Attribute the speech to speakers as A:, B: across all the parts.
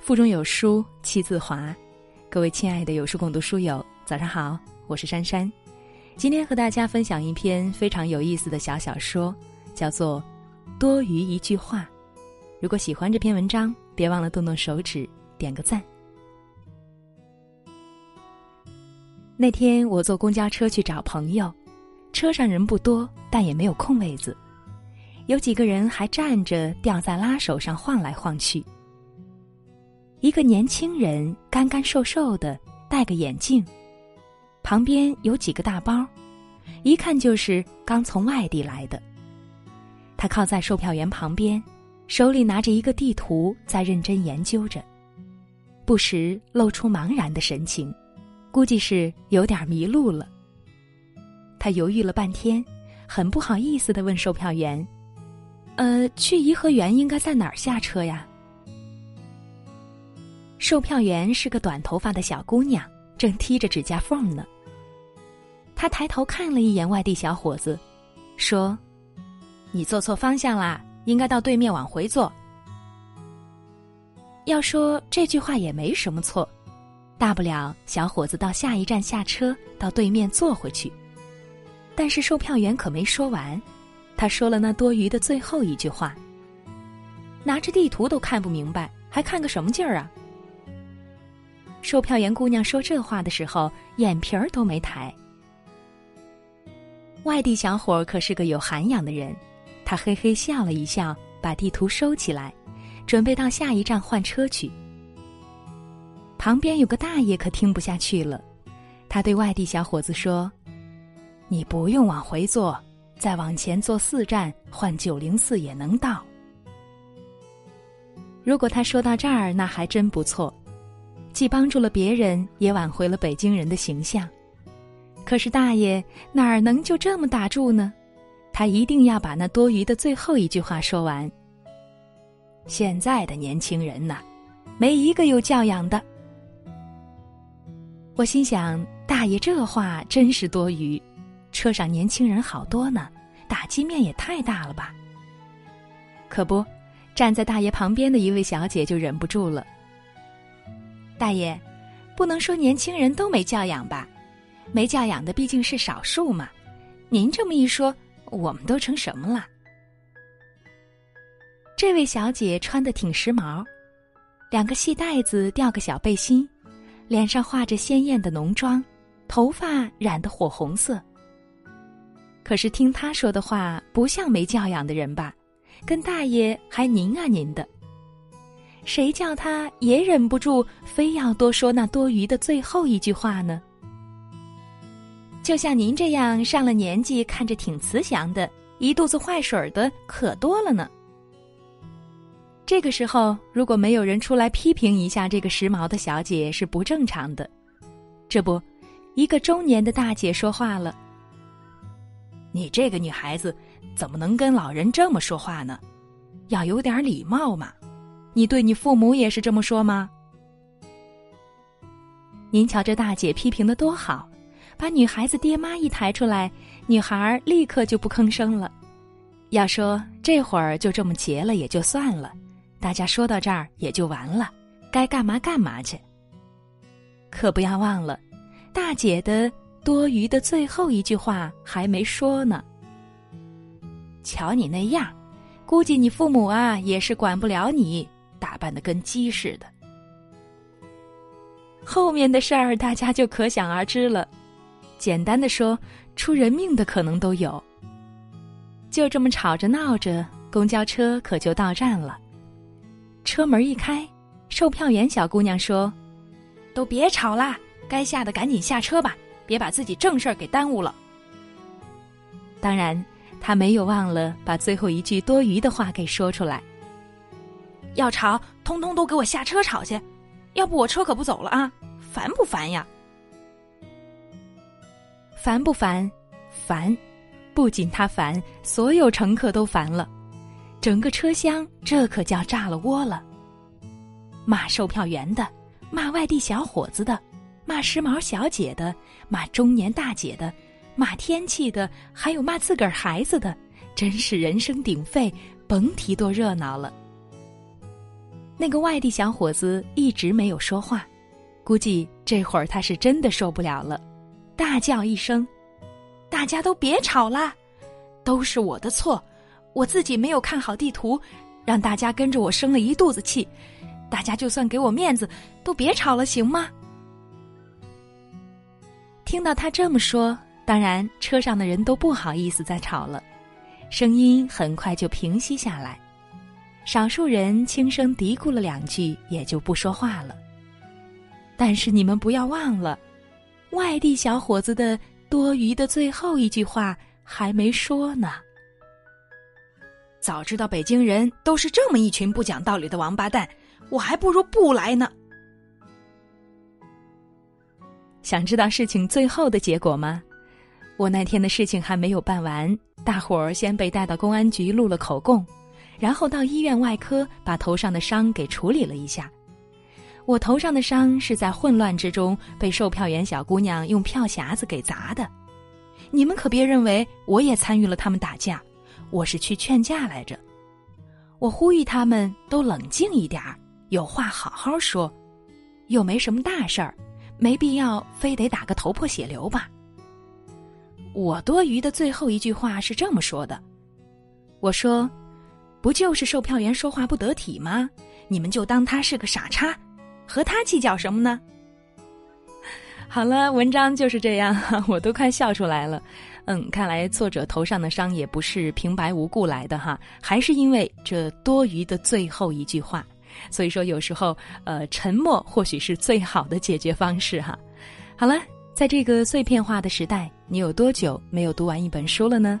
A: 腹中有书气自华，各位亲爱的有书共读书友，早上好，我是珊珊。今天和大家分享一篇非常有意思的小小说，叫做《多余一句话》。如果喜欢这篇文章，别忘了动动手指点个赞。那天我坐公交车去找朋友，车上人不多，但也没有空位子，有几个人还站着吊在拉手上晃来晃去。一个年轻人干干瘦瘦的，戴个眼镜，旁边有几个大包，一看就是刚从外地来的。他靠在售票员旁边，手里拿着一个地图，在认真研究着，不时露出茫然的神情，估计是有点迷路了。他犹豫了半天，很不好意思的问售票员：“呃，去颐和园应该在哪儿下车呀？”售票员是个短头发的小姑娘，正踢着指甲缝呢。她抬头看了一眼外地小伙子，说：“你坐错方向啦，应该到对面往回坐。”要说这句话也没什么错，大不了小伙子到下一站下车，到对面坐回去。但是售票员可没说完，他说了那多余的最后一句话：“拿着地图都看不明白，还看个什么劲儿啊？”售票员姑娘说这话的时候，眼皮儿都没抬。外地小伙可是个有涵养的人，他嘿嘿笑了一笑，把地图收起来，准备到下一站换车去。旁边有个大爷可听不下去了，他对外地小伙子说：“你不用往回坐，再往前坐四站换九零四也能到。”如果他说到这儿，那还真不错。既帮助了别人，也挽回了北京人的形象。可是大爷哪儿能就这么打住呢？他一定要把那多余的最后一句话说完。现在的年轻人呐，没一个有教养的。我心想，大爷这话真是多余。车上年轻人好多呢，打击面也太大了吧？可不，站在大爷旁边的一位小姐就忍不住了。大爷，不能说年轻人都没教养吧？没教养的毕竟是少数嘛。您这么一说，我们都成什么了？这位小姐穿的挺时髦，两个细带子吊个小背心，脸上画着鲜艳的浓妆，头发染得火红色。可是听她说的话，不像没教养的人吧？跟大爷还您啊您的。谁叫他也忍不住非要多说那多余的最后一句话呢？就像您这样上了年纪、看着挺慈祥的，一肚子坏水的可多了呢。这个时候，如果没有人出来批评一下这个时髦的小姐，是不正常的。这不，一个中年的大姐说话了：“你这个女孩子，怎么能跟老人这么说话呢？要有点礼貌嘛。”你对你父母也是这么说吗？您瞧这大姐批评的多好，把女孩子爹妈一抬出来，女孩立刻就不吭声了。要说这会儿就这么结了也就算了，大家说到这儿也就完了，该干嘛干嘛去。可不要忘了，大姐的多余的最后一句话还没说呢。瞧你那样，估计你父母啊也是管不了你。打扮的跟鸡似的，后面的事儿大家就可想而知了。简单的说，出人命的可能都有。就这么吵着闹着，公交车可就到站了。车门一开，售票员小姑娘说：“都别吵啦，该下的赶紧下车吧，别把自己正事儿给耽误了。”当然，她没有忘了把最后一句多余的话给说出来。要吵，通通都给我下车吵去，要不我车可不走了啊！烦不烦呀？烦不烦？烦！不仅他烦，所有乘客都烦了。整个车厢这可叫炸了窝了。骂售票员的，骂外地小伙子的，骂时髦小姐的，骂中年大姐的，骂天气的，还有骂自个儿孩子的，真是人声鼎沸，甭提多热闹了。那个外地小伙子一直没有说话，估计这会儿他是真的受不了了，大叫一声：“大家都别吵啦！都是我的错，我自己没有看好地图，让大家跟着我生了一肚子气。大家就算给我面子，都别吵了，行吗？”听到他这么说，当然车上的人都不好意思再吵了，声音很快就平息下来。少数人轻声嘀咕了两句，也就不说话了。但是你们不要忘了，外地小伙子的多余的最后一句话还没说呢。早知道北京人都是这么一群不讲道理的王八蛋，我还不如不来呢。想知道事情最后的结果吗？我那天的事情还没有办完，大伙儿先被带到公安局录了口供。然后到医院外科把头上的伤给处理了一下。我头上的伤是在混乱之中被售票员小姑娘用票匣子给砸的。你们可别认为我也参与了他们打架，我是去劝架来着。我呼吁他们都冷静一点儿，有话好好说，又没什么大事儿，没必要非得打个头破血流吧。我多余的最后一句话是这么说的：我说。不就是售票员说话不得体吗？你们就当他是个傻叉，和他计较什么呢？好了，文章就是这样，我都快笑出来了。嗯，看来作者头上的伤也不是平白无故来的哈，还是因为这多余的最后一句话。所以说，有时候呃，沉默或许是最好的解决方式哈。好了，在这个碎片化的时代，你有多久没有读完一本书了呢？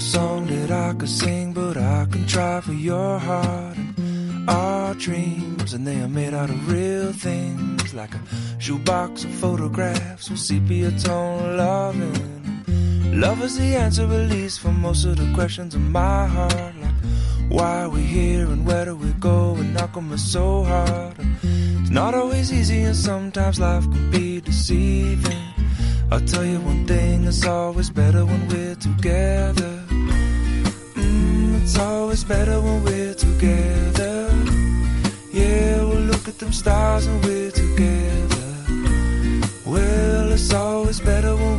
B: song that I could sing, but I can try for your heart. And our dreams, and they are made out of real things, like a shoebox of photographs with sepia tone loving. Love is the answer, at least, for most of the questions in my heart. Like, why are we here and where do we go? And how come it's so hard? It's not always easy, and sometimes life can be deceiving. I'll tell you one thing, it's always better when we're together. It's always better when we're together. Yeah, we'll look at them stars and we're together. Well, it's always better when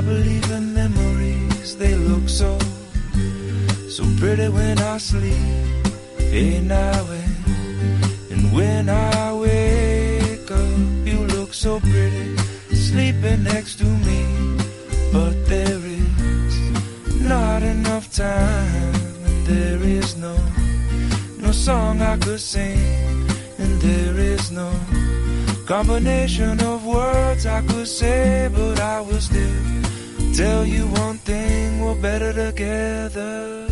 B: Believe in memories, they look so, so pretty when I sleep. Now and, and when I wake up, you look so pretty, sleeping next to me. But there is not enough time, and there is no no song I could sing, and there is no combination of words I could say, but I will still tell you one thing we're better together.